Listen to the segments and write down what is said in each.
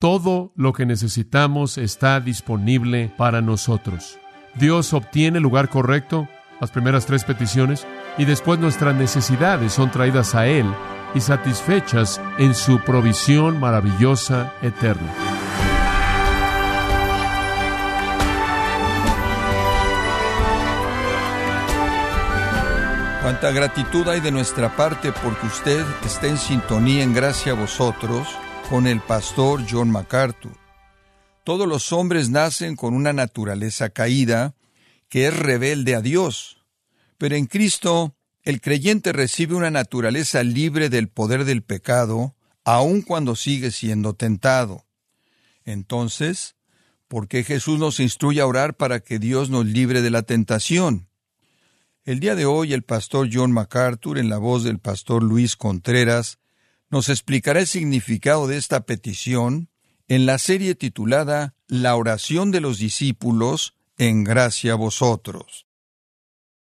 Todo lo que necesitamos está disponible para nosotros. Dios obtiene el lugar correcto, las primeras tres peticiones, y después nuestras necesidades son traídas a Él y satisfechas en su provisión maravillosa eterna. Cuánta gratitud hay de nuestra parte porque usted está en sintonía en gracia a vosotros con el pastor John MacArthur. Todos los hombres nacen con una naturaleza caída que es rebelde a Dios, pero en Cristo el creyente recibe una naturaleza libre del poder del pecado, aun cuando sigue siendo tentado. Entonces, ¿por qué Jesús nos instruye a orar para que Dios nos libre de la tentación? El día de hoy el pastor John MacArthur, en la voz del pastor Luis Contreras, nos explicará el significado de esta petición en la serie titulada La oración de los discípulos en gracia a vosotros.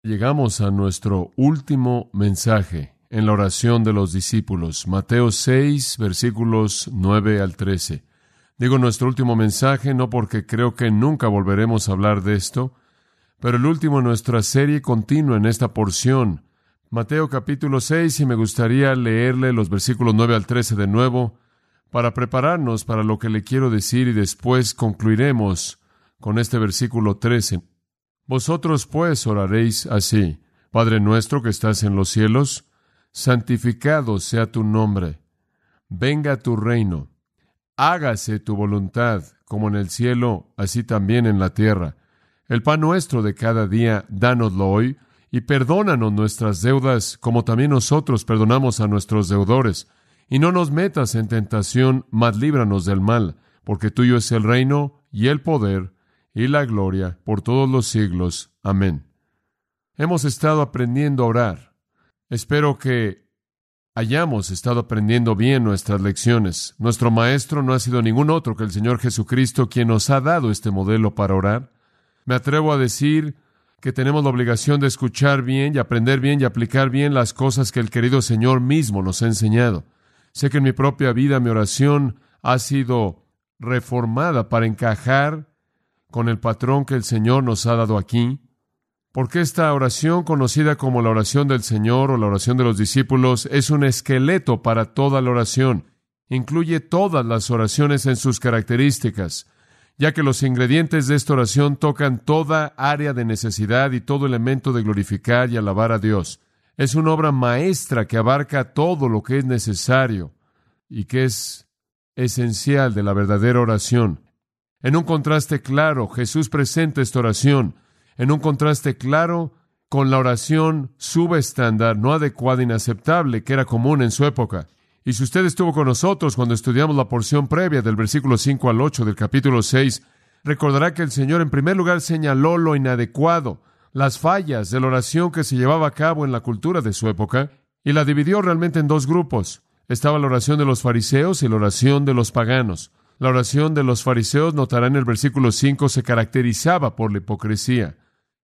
Llegamos a nuestro último mensaje en la oración de los discípulos, Mateo 6, versículos 9 al 13. Digo nuestro último mensaje no porque creo que nunca volveremos a hablar de esto, pero el último en nuestra serie continua en esta porción, Mateo capítulo 6, y me gustaría leerle los versículos 9 al 13 de nuevo, para prepararnos para lo que le quiero decir y después concluiremos con este versículo 13. Vosotros pues oraréis así, Padre nuestro que estás en los cielos, santificado sea tu nombre, venga tu reino, hágase tu voluntad, como en el cielo, así también en la tierra. El pan nuestro de cada día, dánoslo hoy, y perdónanos nuestras deudas, como también nosotros perdonamos a nuestros deudores. Y no nos metas en tentación, mas líbranos del mal, porque tuyo es el reino, y el poder, y la gloria, por todos los siglos. Amén. Hemos estado aprendiendo a orar. Espero que hayamos estado aprendiendo bien nuestras lecciones. Nuestro Maestro no ha sido ningún otro que el Señor Jesucristo quien nos ha dado este modelo para orar. Me atrevo a decir que tenemos la obligación de escuchar bien y aprender bien y aplicar bien las cosas que el querido Señor mismo nos ha enseñado. Sé que en mi propia vida mi oración ha sido reformada para encajar con el patrón que el Señor nos ha dado aquí, porque esta oración conocida como la oración del Señor o la oración de los discípulos es un esqueleto para toda la oración. Incluye todas las oraciones en sus características ya que los ingredientes de esta oración tocan toda área de necesidad y todo elemento de glorificar y alabar a Dios. Es una obra maestra que abarca todo lo que es necesario y que es esencial de la verdadera oración. En un contraste claro, Jesús presenta esta oración, en un contraste claro con la oración subestándar, no adecuada, inaceptable, que era común en su época. Y si usted estuvo con nosotros cuando estudiamos la porción previa del versículo 5 al 8 del capítulo 6, recordará que el Señor en primer lugar señaló lo inadecuado, las fallas de la oración que se llevaba a cabo en la cultura de su época, y la dividió realmente en dos grupos. Estaba la oración de los fariseos y la oración de los paganos. La oración de los fariseos, notará en el versículo 5, se caracterizaba por la hipocresía.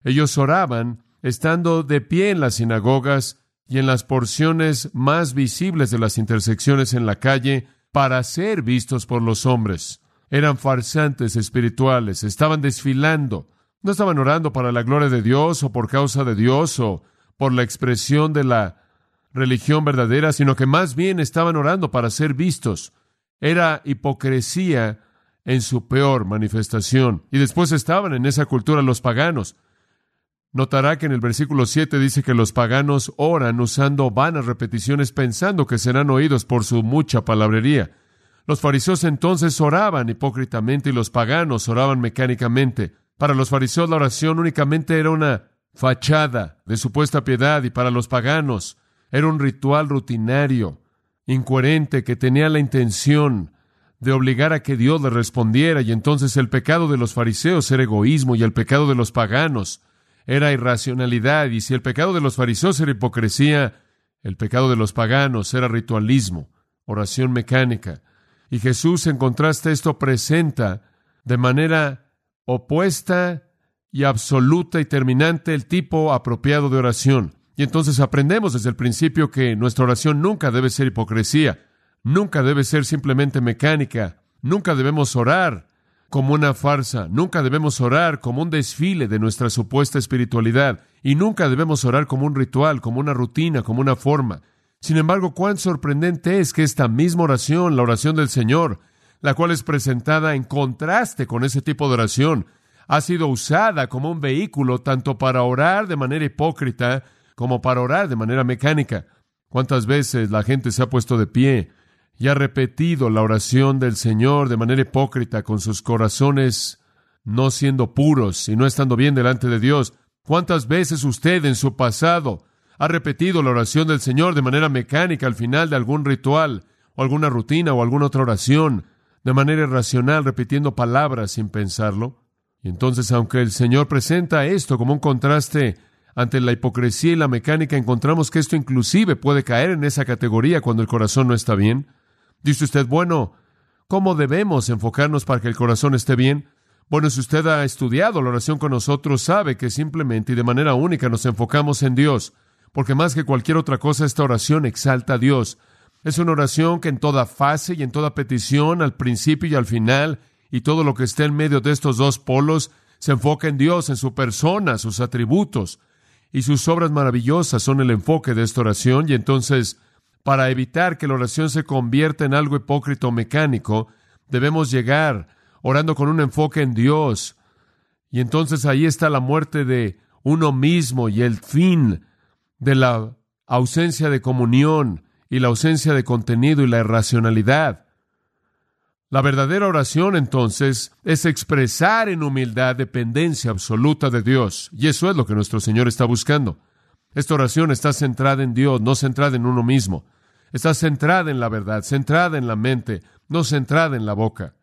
Ellos oraban estando de pie en las sinagogas y en las porciones más visibles de las intersecciones en la calle para ser vistos por los hombres. Eran farsantes espirituales, estaban desfilando, no estaban orando para la gloria de Dios o por causa de Dios o por la expresión de la religión verdadera, sino que más bien estaban orando para ser vistos. Era hipocresía en su peor manifestación. Y después estaban en esa cultura los paganos, Notará que en el versículo 7 dice que los paganos oran usando vanas repeticiones pensando que serán oídos por su mucha palabrería. Los fariseos entonces oraban hipócritamente y los paganos oraban mecánicamente. Para los fariseos la oración únicamente era una fachada de supuesta piedad y para los paganos era un ritual rutinario, incoherente, que tenía la intención de obligar a que Dios le respondiera y entonces el pecado de los fariseos era egoísmo y el pecado de los paganos era irracionalidad, y si el pecado de los fariseos era hipocresía, el pecado de los paganos era ritualismo, oración mecánica. Y Jesús, en contraste esto, presenta de manera opuesta y absoluta y terminante el tipo apropiado de oración. Y entonces aprendemos desde el principio que nuestra oración nunca debe ser hipocresía, nunca debe ser simplemente mecánica, Nunca debemos orar como una farsa, nunca debemos orar como un desfile de nuestra supuesta espiritualidad, y nunca debemos orar como un ritual, como una rutina, como una forma. Sin embargo, cuán sorprendente es que esta misma oración, la oración del Señor, la cual es presentada en contraste con ese tipo de oración, ha sido usada como un vehículo tanto para orar de manera hipócrita como para orar de manera mecánica. ¿Cuántas veces la gente se ha puesto de pie y ha repetido la oración del Señor de manera hipócrita con sus corazones no siendo puros y no estando bien delante de Dios? ¿Cuántas veces usted en su pasado ha repetido la oración del Señor de manera mecánica al final de algún ritual o alguna rutina o alguna otra oración, de manera irracional, repitiendo palabras sin pensarlo? Y entonces, aunque el Señor presenta esto como un contraste ante la hipocresía y la mecánica, encontramos que esto inclusive puede caer en esa categoría cuando el corazón no está bien. Dice usted, bueno, ¿cómo debemos enfocarnos para que el corazón esté bien? Bueno, si usted ha estudiado la oración con nosotros, sabe que simplemente y de manera única nos enfocamos en Dios, porque más que cualquier otra cosa, esta oración exalta a Dios. Es una oración que en toda fase y en toda petición, al principio y al final, y todo lo que está en medio de estos dos polos se enfoca en Dios, en su persona, sus atributos, y sus obras maravillosas son el enfoque de esta oración, y entonces, para evitar que la oración se convierta en algo hipócrita o mecánico, debemos llegar orando con un enfoque en Dios, y entonces ahí está la muerte de uno mismo y el fin de la ausencia de comunión y la ausencia de contenido y la irracionalidad. La verdadera oración, entonces, es expresar en humildad dependencia absoluta de Dios. Y eso es lo que nuestro Señor está buscando. Esta oración está centrada en Dios, no centrada en uno mismo. Está centrada en la verdad, centrada en la mente, no centrada en la boca.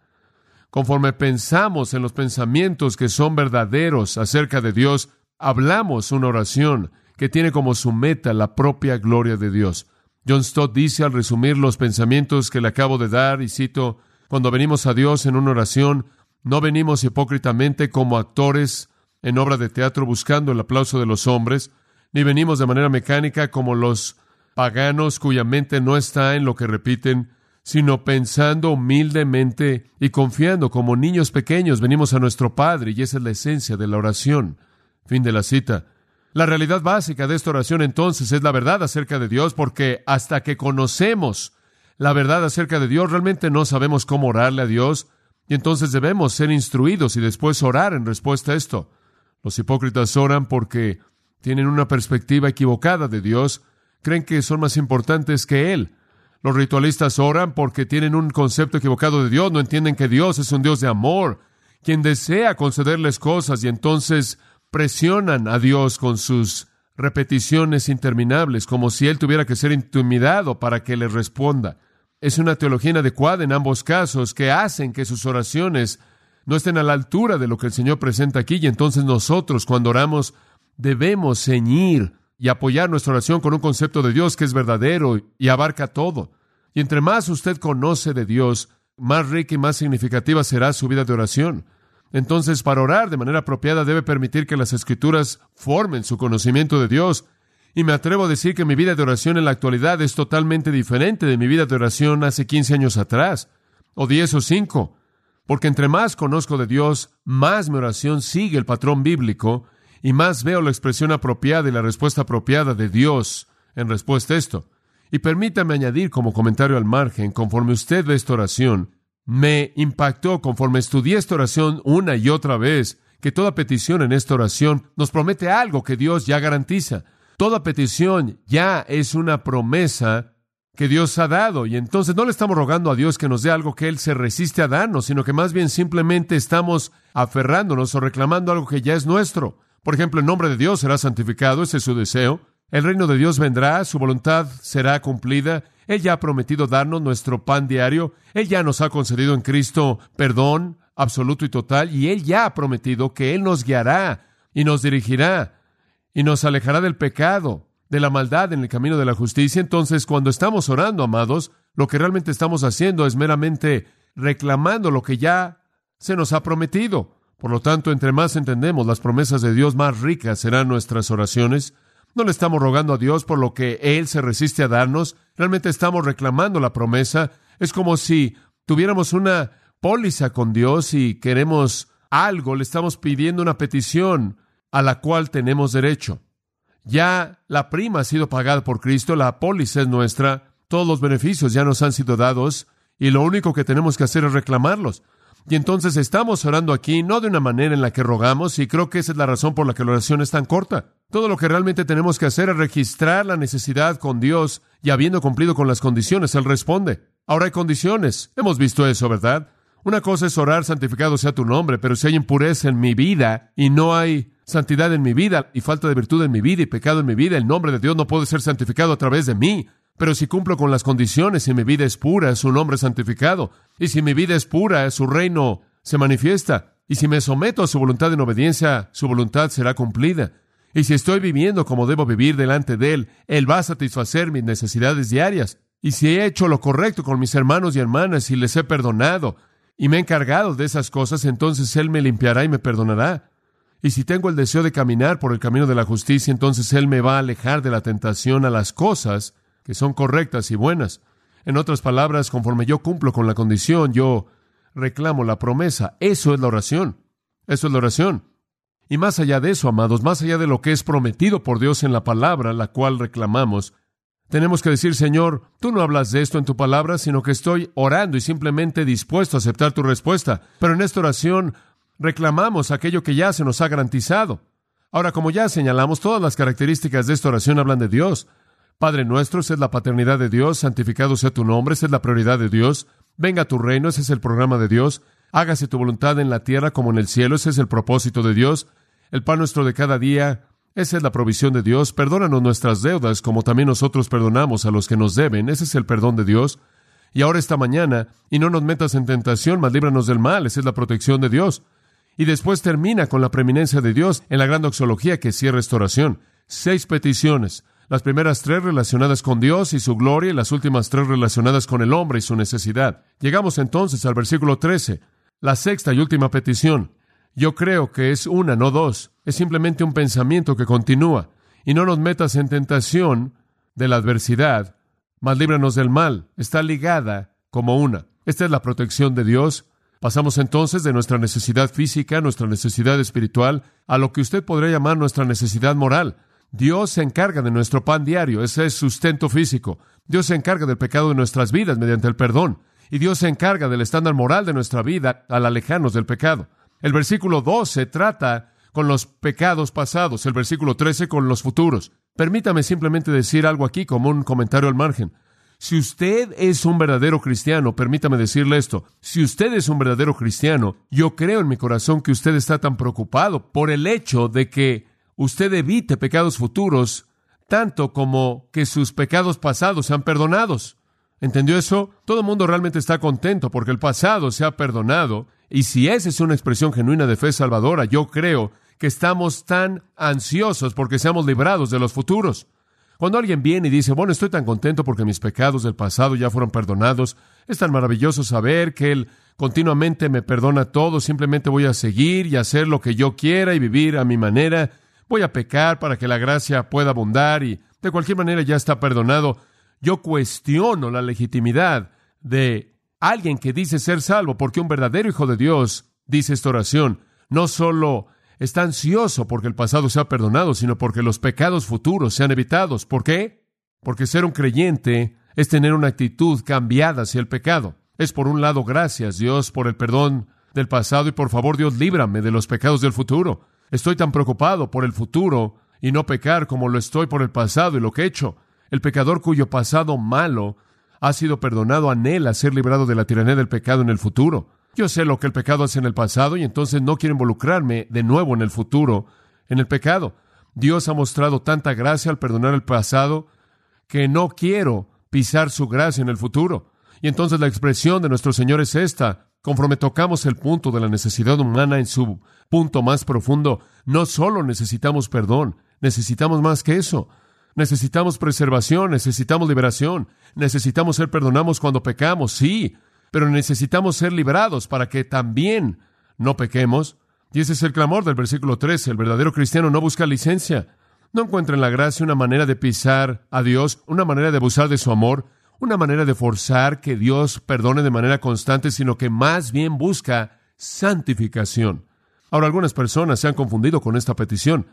Conforme pensamos en los pensamientos que son verdaderos acerca de Dios, hablamos una oración que tiene como su meta la propia gloria de Dios. John Stott dice al resumir los pensamientos que le acabo de dar, y cito, cuando venimos a Dios en una oración, no venimos hipócritamente como actores en obra de teatro buscando el aplauso de los hombres, ni venimos de manera mecánica como los paganos cuya mente no está en lo que repiten, sino pensando humildemente y confiando como niños pequeños venimos a nuestro Padre, y esa es la esencia de la oración. Fin de la cita. La realidad básica de esta oración entonces es la verdad acerca de Dios, porque hasta que conocemos la verdad acerca de Dios, realmente no sabemos cómo orarle a Dios, y entonces debemos ser instruidos y después orar en respuesta a esto. Los hipócritas oran porque tienen una perspectiva equivocada de Dios, creen que son más importantes que Él. Los ritualistas oran porque tienen un concepto equivocado de Dios, no entienden que Dios es un Dios de amor, quien desea concederles cosas y entonces presionan a Dios con sus repeticiones interminables, como si Él tuviera que ser intimidado para que les responda es una teología inadecuada en ambos casos que hacen que sus oraciones no estén a la altura de lo que el Señor presenta aquí y entonces nosotros cuando oramos debemos ceñir y apoyar nuestra oración con un concepto de Dios que es verdadero y abarca todo. Y entre más usted conoce de Dios, más rica y más significativa será su vida de oración. Entonces, para orar de manera apropiada debe permitir que las escrituras formen su conocimiento de Dios y me atrevo a decir que mi vida de oración en la actualidad es totalmente diferente de mi vida de oración hace 15 años atrás, o 10 o 5, porque entre más conozco de Dios, más mi oración sigue el patrón bíblico y más veo la expresión apropiada y la respuesta apropiada de Dios en respuesta a esto. Y permítame añadir como comentario al margen, conforme usted ve esta oración, me impactó conforme estudié esta oración una y otra vez, que toda petición en esta oración nos promete algo que Dios ya garantiza. Toda petición ya es una promesa que Dios ha dado y entonces no le estamos rogando a Dios que nos dé algo que Él se resiste a darnos, sino que más bien simplemente estamos aferrándonos o reclamando algo que ya es nuestro. Por ejemplo, el nombre de Dios será santificado, ese es su deseo. El reino de Dios vendrá, su voluntad será cumplida. Él ya ha prometido darnos nuestro pan diario. Él ya nos ha concedido en Cristo perdón absoluto y total. Y Él ya ha prometido que Él nos guiará y nos dirigirá y nos alejará del pecado, de la maldad en el camino de la justicia. Entonces, cuando estamos orando, amados, lo que realmente estamos haciendo es meramente reclamando lo que ya se nos ha prometido. Por lo tanto, entre más entendemos las promesas de Dios, más ricas serán nuestras oraciones. No le estamos rogando a Dios por lo que Él se resiste a darnos, realmente estamos reclamando la promesa. Es como si tuviéramos una póliza con Dios y queremos algo, le estamos pidiendo una petición a la cual tenemos derecho. Ya la prima ha sido pagada por Cristo, la póliza es nuestra, todos los beneficios ya nos han sido dados y lo único que tenemos que hacer es reclamarlos. Y entonces estamos orando aquí no de una manera en la que rogamos y creo que esa es la razón por la que la oración es tan corta. Todo lo que realmente tenemos que hacer es registrar la necesidad con Dios y habiendo cumplido con las condiciones, Él responde. Ahora hay condiciones. Hemos visto eso, ¿verdad? Una cosa es orar, santificado sea tu nombre, pero si hay impureza en mi vida y no hay santidad en mi vida y falta de virtud en mi vida y pecado en mi vida, el nombre de Dios no puede ser santificado a través de mí. Pero si cumplo con las condiciones y mi vida es pura, su nombre es santificado. Y si mi vida es pura, su reino se manifiesta. Y si me someto a su voluntad en obediencia, su voluntad será cumplida. Y si estoy viviendo como debo vivir delante de Él, Él va a satisfacer mis necesidades diarias. Y si he hecho lo correcto con mis hermanos y hermanas y les he perdonado y me he encargado de esas cosas, entonces Él me limpiará y me perdonará. Y si tengo el deseo de caminar por el camino de la justicia, entonces Él me va a alejar de la tentación a las cosas que son correctas y buenas. En otras palabras, conforme yo cumplo con la condición, yo reclamo la promesa. Eso es la oración. Eso es la oración. Y más allá de eso, amados, más allá de lo que es prometido por Dios en la palabra, la cual reclamamos, tenemos que decir, Señor, tú no hablas de esto en tu palabra, sino que estoy orando y simplemente dispuesto a aceptar tu respuesta. Pero en esta oración reclamamos aquello que ya se nos ha garantizado. Ahora, como ya señalamos, todas las características de esta oración hablan de Dios. Padre nuestro, esa es la paternidad de Dios, santificado sea tu nombre, esa es la prioridad de Dios. Venga tu reino, ese es el programa de Dios. Hágase tu voluntad en la tierra como en el cielo, ese es el propósito de Dios. El pan nuestro de cada día, esa es la provisión de Dios. Perdónanos nuestras deudas, como también nosotros perdonamos a los que nos deben. Ese es el perdón de Dios. Y ahora esta mañana, y no nos metas en tentación, mas líbranos del mal. Esa es la protección de Dios. Y después termina con la preeminencia de Dios en la gran doxología que cierra restauración. Seis peticiones. Las primeras tres relacionadas con Dios y su gloria y las últimas tres relacionadas con el hombre y su necesidad. Llegamos entonces al versículo 13. La sexta y última petición. Yo creo que es una, no dos. Es simplemente un pensamiento que continúa. Y no nos metas en tentación de la adversidad, mas líbranos del mal. Está ligada como una. Esta es la protección de Dios. Pasamos entonces de nuestra necesidad física, nuestra necesidad espiritual, a lo que usted podría llamar nuestra necesidad moral. Dios se encarga de nuestro pan diario, ese es sustento físico. Dios se encarga del pecado de nuestras vidas mediante el perdón. Y Dios se encarga del estándar moral de nuestra vida al alejarnos del pecado. El versículo 12 trata con los pecados pasados, el versículo 13 con los futuros. Permítame simplemente decir algo aquí como un comentario al margen. Si usted es un verdadero cristiano, permítame decirle esto, si usted es un verdadero cristiano, yo creo en mi corazón que usted está tan preocupado por el hecho de que usted evite pecados futuros, tanto como que sus pecados pasados sean perdonados. ¿Entendió eso? Todo el mundo realmente está contento porque el pasado se ha perdonado y si esa es una expresión genuina de fe salvadora, yo creo que estamos tan ansiosos porque seamos librados de los futuros. Cuando alguien viene y dice, bueno, estoy tan contento porque mis pecados del pasado ya fueron perdonados, es tan maravilloso saber que Él continuamente me perdona todo, simplemente voy a seguir y hacer lo que yo quiera y vivir a mi manera, voy a pecar para que la gracia pueda abundar y de cualquier manera ya está perdonado. Yo cuestiono la legitimidad de alguien que dice ser salvo, porque un verdadero hijo de Dios dice esta oración, no solo está ansioso porque el pasado sea perdonado, sino porque los pecados futuros sean evitados. ¿Por qué? Porque ser un creyente es tener una actitud cambiada hacia el pecado. Es por un lado, gracias Dios por el perdón del pasado y por favor Dios líbrame de los pecados del futuro. Estoy tan preocupado por el futuro y no pecar como lo estoy por el pasado y lo que he hecho. El pecador cuyo pasado malo ha sido perdonado, anhela ser librado de la tiranía del pecado en el futuro. Yo sé lo que el pecado hace en el pasado y entonces no quiero involucrarme de nuevo en el futuro, en el pecado. Dios ha mostrado tanta gracia al perdonar el pasado que no quiero pisar su gracia en el futuro. Y entonces la expresión de nuestro Señor es esta. Conforme tocamos el punto de la necesidad humana en su punto más profundo, no solo necesitamos perdón, necesitamos más que eso. Necesitamos preservación, necesitamos liberación, necesitamos ser perdonados cuando pecamos, sí, pero necesitamos ser liberados para que también no pequemos. Y ese es el clamor del versículo 13. El verdadero cristiano no busca licencia. No encuentra en la gracia una manera de pisar a Dios, una manera de abusar de su amor, una manera de forzar que Dios perdone de manera constante, sino que más bien busca santificación. Ahora, algunas personas se han confundido con esta petición.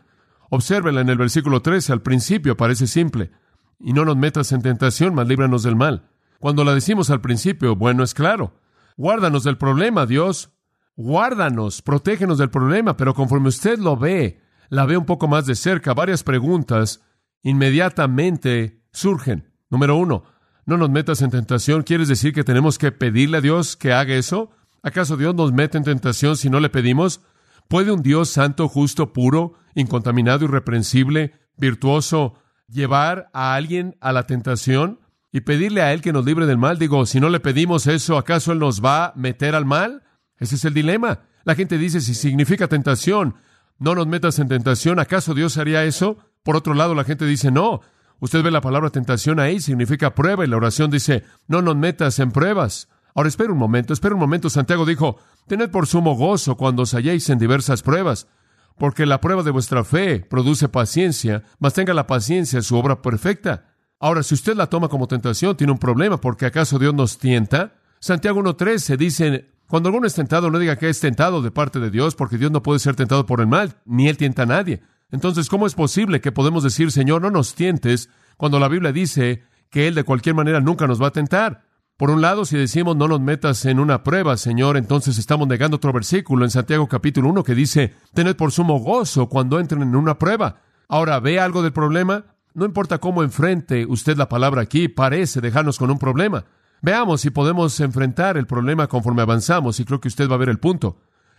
Obsérvela en el versículo 13, al principio parece simple. Y no nos metas en tentación, mas líbranos del mal. Cuando la decimos al principio, bueno, es claro. Guárdanos del problema, Dios. Guárdanos, protégenos del problema, pero conforme usted lo ve, la ve un poco más de cerca, varias preguntas inmediatamente surgen. Número uno, no nos metas en tentación. ¿Quieres decir que tenemos que pedirle a Dios que haga eso? ¿Acaso Dios nos mete en tentación si no le pedimos? ¿Puede un Dios santo, justo, puro, incontaminado, irreprensible, virtuoso, llevar a alguien a la tentación y pedirle a Él que nos libre del mal? Digo, si no le pedimos eso, ¿acaso Él nos va a meter al mal? Ese es el dilema. La gente dice, si significa tentación, no nos metas en tentación, ¿acaso Dios haría eso? Por otro lado, la gente dice, no, usted ve la palabra tentación ahí, significa prueba, y la oración dice, no nos metas en pruebas. Ahora, espera un momento, espera un momento. Santiago dijo, tened por sumo gozo cuando os halléis en diversas pruebas, porque la prueba de vuestra fe produce paciencia, mas tenga la paciencia su obra perfecta. Ahora, si usted la toma como tentación, tiene un problema, porque ¿acaso Dios nos tienta? Santiago 1.13 dice, cuando alguno es tentado, no diga que es tentado de parte de Dios, porque Dios no puede ser tentado por el mal, ni Él tienta a nadie. Entonces, ¿cómo es posible que podemos decir, Señor, no nos tientes, cuando la Biblia dice que Él de cualquier manera nunca nos va a tentar? Por un lado, si decimos no nos metas en una prueba, Señor, entonces estamos negando otro versículo en Santiago capítulo 1 que dice, tened por sumo gozo cuando entren en una prueba. Ahora, ¿ve algo del problema? No importa cómo enfrente usted la palabra aquí, parece dejarnos con un problema. Veamos si podemos enfrentar el problema conforme avanzamos y creo que usted va a ver el punto.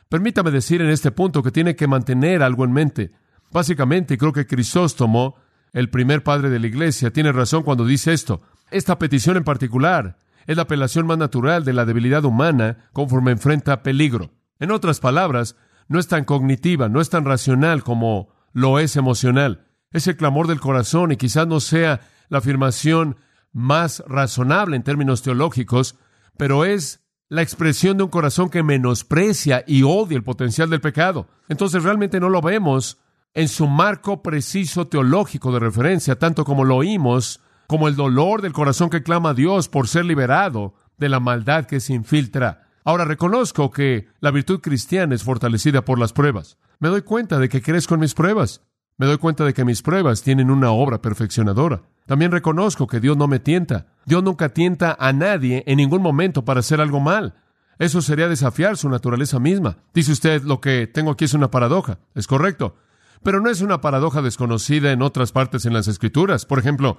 Permítame decir en este punto que tiene que mantener algo en mente. Básicamente, creo que Crisóstomo, el primer padre de la iglesia, tiene razón cuando dice esto. Esta petición en particular es la apelación más natural de la debilidad humana conforme enfrenta peligro. En otras palabras, no es tan cognitiva, no es tan racional como lo es emocional. Es el clamor del corazón y quizás no sea la afirmación más razonable en términos teológicos, pero es la expresión de un corazón que menosprecia y odia el potencial del pecado. Entonces realmente no lo vemos en su marco preciso teológico de referencia, tanto como lo oímos como el dolor del corazón que clama a Dios por ser liberado de la maldad que se infiltra. Ahora reconozco que la virtud cristiana es fortalecida por las pruebas. Me doy cuenta de que crezco en mis pruebas. Me doy cuenta de que mis pruebas tienen una obra perfeccionadora. También reconozco que Dios no me tienta. Dios nunca tienta a nadie en ningún momento para hacer algo mal. Eso sería desafiar su naturaleza misma. Dice usted, lo que tengo aquí es una paradoja. Es correcto. Pero no es una paradoja desconocida en otras partes en las Escrituras. Por ejemplo,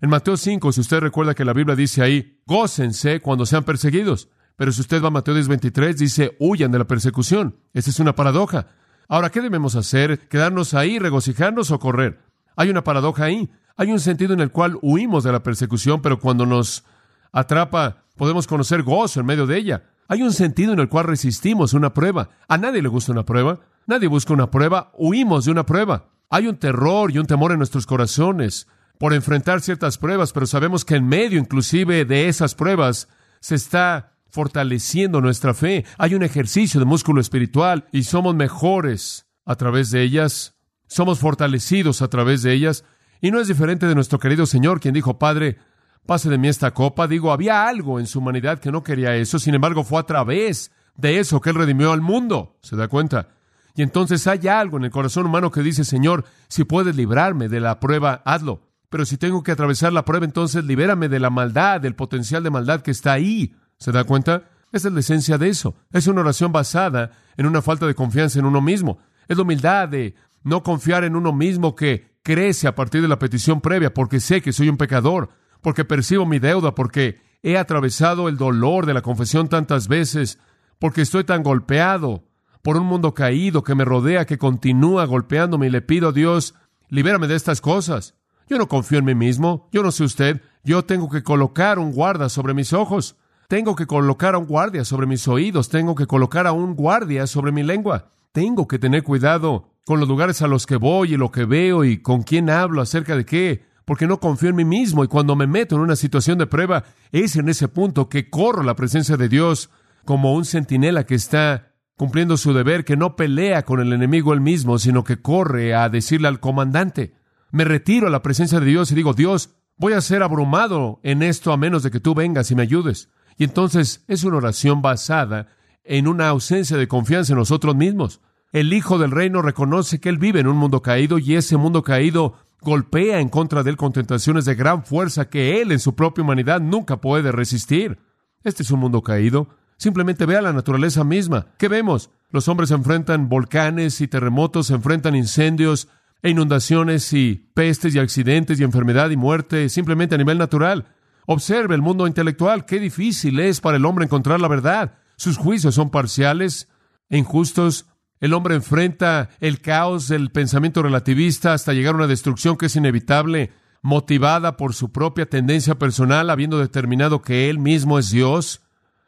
en Mateo 5, si usted recuerda que la Biblia dice ahí, gócense cuando sean perseguidos. Pero si usted va a Mateo 10, 23, dice, huyan de la persecución. Esa es una paradoja. Ahora, ¿qué debemos hacer? ¿Quedarnos ahí, regocijarnos o correr? Hay una paradoja ahí. Hay un sentido en el cual huimos de la persecución, pero cuando nos atrapa, podemos conocer gozo en medio de ella. Hay un sentido en el cual resistimos una prueba. A nadie le gusta una prueba. Nadie busca una prueba. Huimos de una prueba. Hay un terror y un temor en nuestros corazones por enfrentar ciertas pruebas, pero sabemos que en medio inclusive de esas pruebas se está fortaleciendo nuestra fe. Hay un ejercicio de músculo espiritual y somos mejores a través de ellas. Somos fortalecidos a través de ellas. Y no es diferente de nuestro querido Señor, quien dijo, Padre, pase de mí esta copa. Digo, había algo en su humanidad que no quería eso. Sin embargo, fue a través de eso que Él redimió al mundo. ¿Se da cuenta? Y entonces hay algo en el corazón humano que dice, Señor, si puedes librarme de la prueba, hazlo. Pero si tengo que atravesar la prueba, entonces libérame de la maldad, del potencial de maldad que está ahí. ¿Se da cuenta? Esa es la esencia de eso. Es una oración basada en una falta de confianza en uno mismo. Es la humildad de no confiar en uno mismo que crece a partir de la petición previa, porque sé que soy un pecador, porque percibo mi deuda, porque he atravesado el dolor de la confesión tantas veces, porque estoy tan golpeado por un mundo caído que me rodea, que continúa golpeándome y le pido a Dios, libérame de estas cosas. Yo no confío en mí mismo, yo no sé usted, yo tengo que colocar un guarda sobre mis ojos, tengo que colocar a un guardia sobre mis oídos, tengo que colocar a un guardia sobre mi lengua, tengo que tener cuidado con los lugares a los que voy y lo que veo y con quién hablo acerca de qué, porque no confío en mí mismo. Y cuando me meto en una situación de prueba, es en ese punto que corro la presencia de Dios como un centinela que está cumpliendo su deber, que no pelea con el enemigo él mismo, sino que corre a decirle al comandante, me retiro a la presencia de Dios y digo, Dios, Voy a ser abrumado en esto a menos de que tú vengas y me ayudes. Y entonces es una oración basada en una ausencia de confianza en nosotros mismos. El Hijo del Reino reconoce que Él vive en un mundo caído y ese mundo caído golpea en contra de Él con tentaciones de gran fuerza que Él en su propia humanidad nunca puede resistir. Este es un mundo caído. Simplemente vea la naturaleza misma. ¿Qué vemos? Los hombres enfrentan volcanes y terremotos, enfrentan incendios e inundaciones y pestes y accidentes y enfermedad y muerte simplemente a nivel natural. Observe el mundo intelectual. Qué difícil es para el hombre encontrar la verdad. Sus juicios son parciales e injustos. El hombre enfrenta el caos del pensamiento relativista hasta llegar a una destrucción que es inevitable, motivada por su propia tendencia personal, habiendo determinado que él mismo es Dios.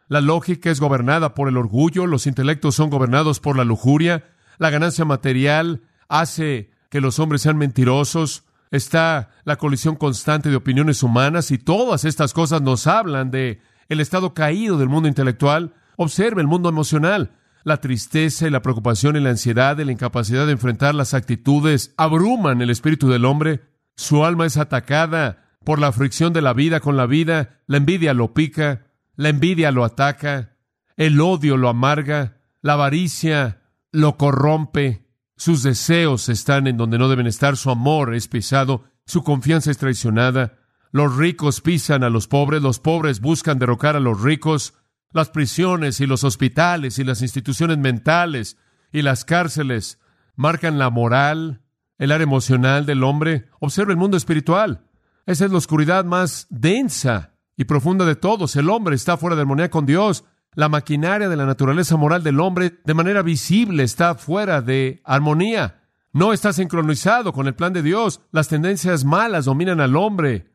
La lógica es gobernada por el orgullo, los intelectos son gobernados por la lujuria, la ganancia material hace que los hombres sean mentirosos, está la colisión constante de opiniones humanas y todas estas cosas nos hablan de el estado caído del mundo intelectual. Observe el mundo emocional. La tristeza y la preocupación y la ansiedad y la incapacidad de enfrentar las actitudes abruman el espíritu del hombre. Su alma es atacada por la fricción de la vida con la vida. La envidia lo pica, la envidia lo ataca, el odio lo amarga, la avaricia lo corrompe, sus deseos están en donde no deben estar, su amor es pisado, su confianza es traicionada, los ricos pisan a los pobres, los pobres buscan derrocar a los ricos, las prisiones y los hospitales y las instituciones mentales y las cárceles marcan la moral, el área emocional del hombre. Observa el mundo espiritual. Esa es la oscuridad más densa y profunda de todos. El hombre está fuera de armonía con Dios. La maquinaria de la naturaleza moral del hombre de manera visible está fuera de armonía. No está sincronizado con el plan de Dios. Las tendencias malas dominan al hombre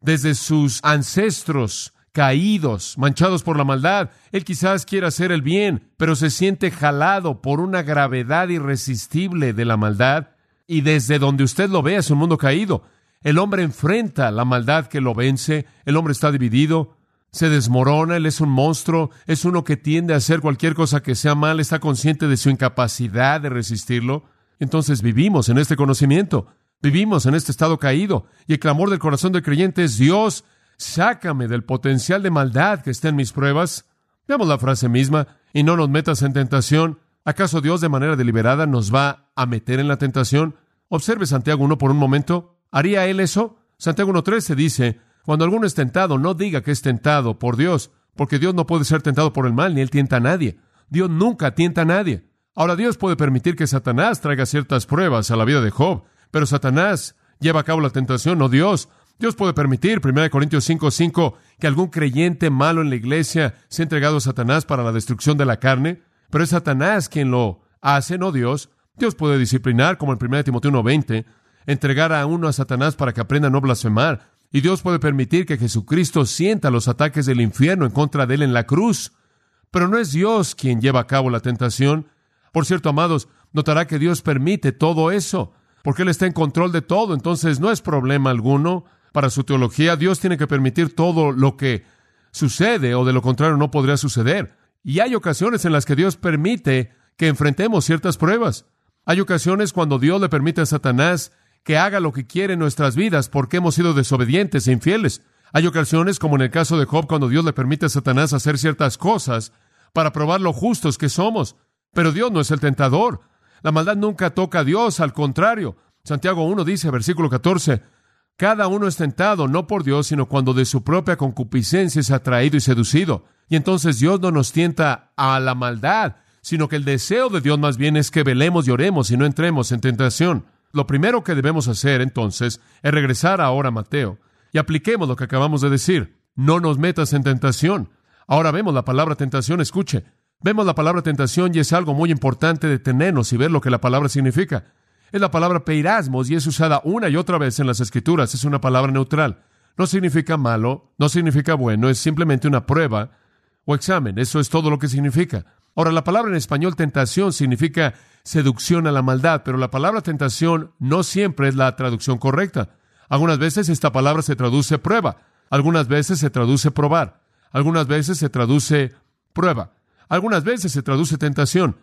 desde sus ancestros caídos, manchados por la maldad. Él quizás quiera hacer el bien, pero se siente jalado por una gravedad irresistible de la maldad. Y desde donde usted lo ve es un mundo caído. El hombre enfrenta la maldad que lo vence, el hombre está dividido, se desmorona, él es un monstruo, es uno que tiende a hacer cualquier cosa que sea mal, está consciente de su incapacidad de resistirlo. Entonces vivimos en este conocimiento, vivimos en este estado caído, y el clamor del corazón del creyente es Dios, sácame del potencial de maldad que está en mis pruebas. Veamos la frase misma, y no nos metas en tentación. ¿Acaso Dios de manera deliberada nos va a meter en la tentación? Observe Santiago 1 por un momento. ¿Haría él eso? Santiago 1.13 dice, cuando alguno es tentado, no diga que es tentado por Dios, porque Dios no puede ser tentado por el mal, ni él tienta a nadie. Dios nunca tienta a nadie. Ahora Dios puede permitir que Satanás traiga ciertas pruebas a la vida de Job, pero Satanás lleva a cabo la tentación, no Dios. Dios puede permitir, 1 Corintios 5:5, que algún creyente malo en la iglesia sea entregado a Satanás para la destrucción de la carne, pero es Satanás quien lo hace, no Dios. Dios puede disciplinar, como en 1 Timoteo 1:20, entregar a uno a Satanás para que aprenda a no blasfemar. Y Dios puede permitir que Jesucristo sienta los ataques del infierno en contra de él en la cruz. Pero no es Dios quien lleva a cabo la tentación. Por cierto, amados, notará que Dios permite todo eso, porque Él está en control de todo, entonces no es problema alguno. Para su teología, Dios tiene que permitir todo lo que sucede, o de lo contrario no podría suceder. Y hay ocasiones en las que Dios permite que enfrentemos ciertas pruebas. Hay ocasiones cuando Dios le permite a Satanás que haga lo que quiere en nuestras vidas porque hemos sido desobedientes e infieles. Hay ocasiones, como en el caso de Job, cuando Dios le permite a Satanás hacer ciertas cosas para probar lo justos que somos. Pero Dios no es el tentador. La maldad nunca toca a Dios, al contrario. Santiago 1 dice, versículo 14, cada uno es tentado no por Dios, sino cuando de su propia concupiscencia es atraído y seducido. Y entonces Dios no nos tienta a la maldad, sino que el deseo de Dios más bien es que velemos y oremos y no entremos en tentación. Lo primero que debemos hacer entonces es regresar ahora a Mateo y apliquemos lo que acabamos de decir. No nos metas en tentación. Ahora vemos la palabra tentación, escuche. Vemos la palabra tentación y es algo muy importante detenernos y ver lo que la palabra significa. Es la palabra peirasmos y es usada una y otra vez en las escrituras. Es una palabra neutral. No significa malo, no significa bueno, es simplemente una prueba o examen. Eso es todo lo que significa. Ahora, la palabra en español tentación significa seducción a la maldad, pero la palabra tentación no siempre es la traducción correcta. Algunas veces esta palabra se traduce prueba, algunas veces se traduce probar, algunas veces se traduce prueba, algunas veces se traduce tentación.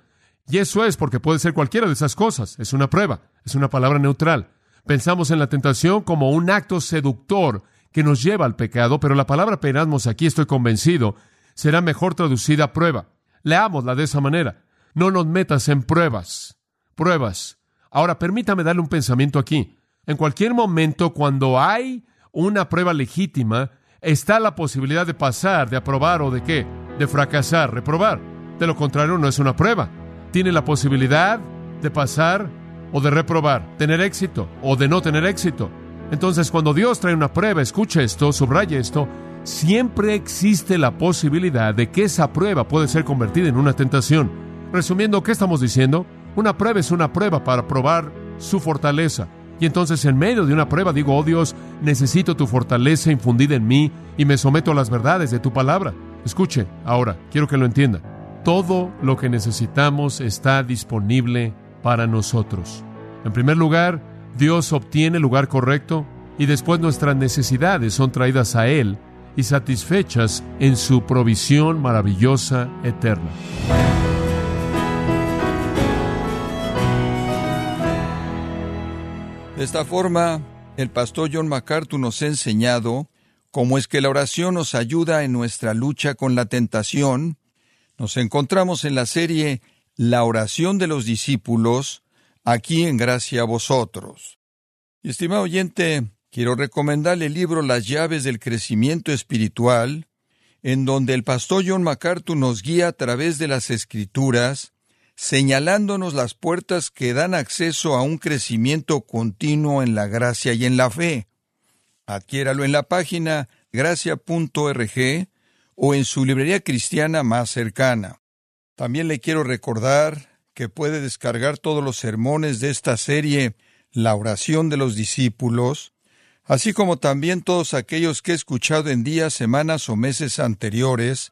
Y eso es porque puede ser cualquiera de esas cosas, es una prueba, es una palabra neutral. Pensamos en la tentación como un acto seductor que nos lleva al pecado, pero la palabra penasmos aquí estoy convencido será mejor traducida prueba. Leámosla de esa manera. No nos metas en pruebas. Pruebas. Ahora, permítame darle un pensamiento aquí. En cualquier momento, cuando hay una prueba legítima, está la posibilidad de pasar, de aprobar o de qué? De fracasar, reprobar. De lo contrario, no es una prueba. Tiene la posibilidad de pasar o de reprobar, tener éxito o de no tener éxito. Entonces, cuando Dios trae una prueba, escuche esto, subraye esto, siempre existe la posibilidad de que esa prueba puede ser convertida en una tentación. Resumiendo, ¿qué estamos diciendo? Una prueba es una prueba para probar su fortaleza. Y entonces en medio de una prueba digo, oh Dios, necesito tu fortaleza infundida en mí y me someto a las verdades de tu palabra. Escuche, ahora, quiero que lo entienda. Todo lo que necesitamos está disponible para nosotros. En primer lugar, Dios obtiene el lugar correcto y después nuestras necesidades son traídas a Él y satisfechas en su provisión maravillosa eterna. De esta forma, el pastor John MacArthur nos ha enseñado cómo es que la oración nos ayuda en nuestra lucha con la tentación. Nos encontramos en la serie La oración de los discípulos, aquí en Gracia a vosotros. Estimado oyente, quiero recomendarle el libro Las llaves del crecimiento espiritual, en donde el pastor John MacArthur nos guía a través de las escrituras, señalándonos las puertas que dan acceso a un crecimiento continuo en la gracia y en la fe. Adquiéralo en la página gracia.org o en su librería cristiana más cercana. También le quiero recordar que puede descargar todos los sermones de esta serie La oración de los discípulos, así como también todos aquellos que he escuchado en días, semanas o meses anteriores,